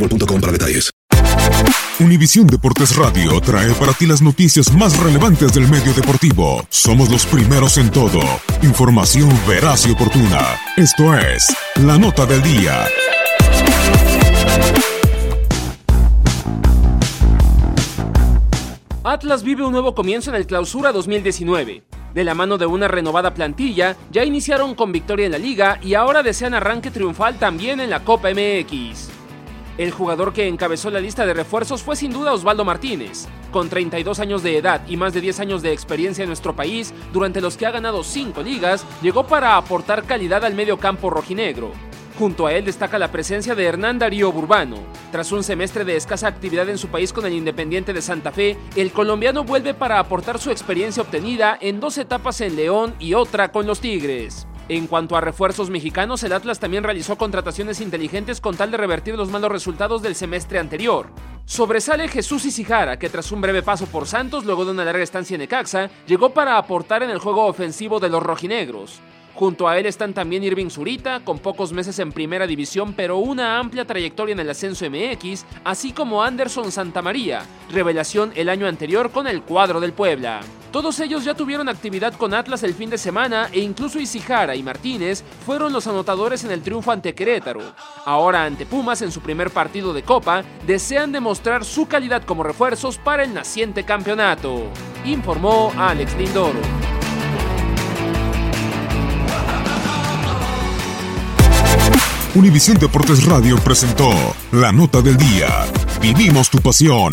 boostmobile.com para detalles. Univisión Deportes Radio trae para ti las noticias más relevantes del medio deportivo. Somos los primeros en todo. Información veraz y oportuna. Esto es La Nota del Día. Atlas vive un nuevo comienzo en el Clausura 2019. De la mano de una renovada plantilla, ya iniciaron con victoria en la liga y ahora desean arranque triunfal también en la Copa MX. El jugador que encabezó la lista de refuerzos fue sin duda Osvaldo Martínez. Con 32 años de edad y más de 10 años de experiencia en nuestro país, durante los que ha ganado 5 ligas, llegó para aportar calidad al medio campo rojinegro. Junto a él destaca la presencia de Hernán Darío Burbano. Tras un semestre de escasa actividad en su país con el Independiente de Santa Fe, el colombiano vuelve para aportar su experiencia obtenida en dos etapas en León y otra con los Tigres. En cuanto a refuerzos mexicanos, el Atlas también realizó contrataciones inteligentes con tal de revertir los malos resultados del semestre anterior. Sobresale Jesús Isijara, que tras un breve paso por Santos, luego de una larga estancia en Necaxa, llegó para aportar en el juego ofensivo de los rojinegros. Junto a él están también Irving Zurita, con pocos meses en primera división pero una amplia trayectoria en el ascenso MX, así como Anderson Santamaría, revelación el año anterior con el cuadro del Puebla. Todos ellos ya tuvieron actividad con Atlas el fin de semana e incluso Isijara y Martínez fueron los anotadores en el triunfo ante Querétaro. Ahora ante Pumas en su primer partido de Copa, desean demostrar su calidad como refuerzos para el naciente campeonato, informó Alex Lindoro. Univisión Deportes Radio presentó la nota del día. Vivimos tu pasión.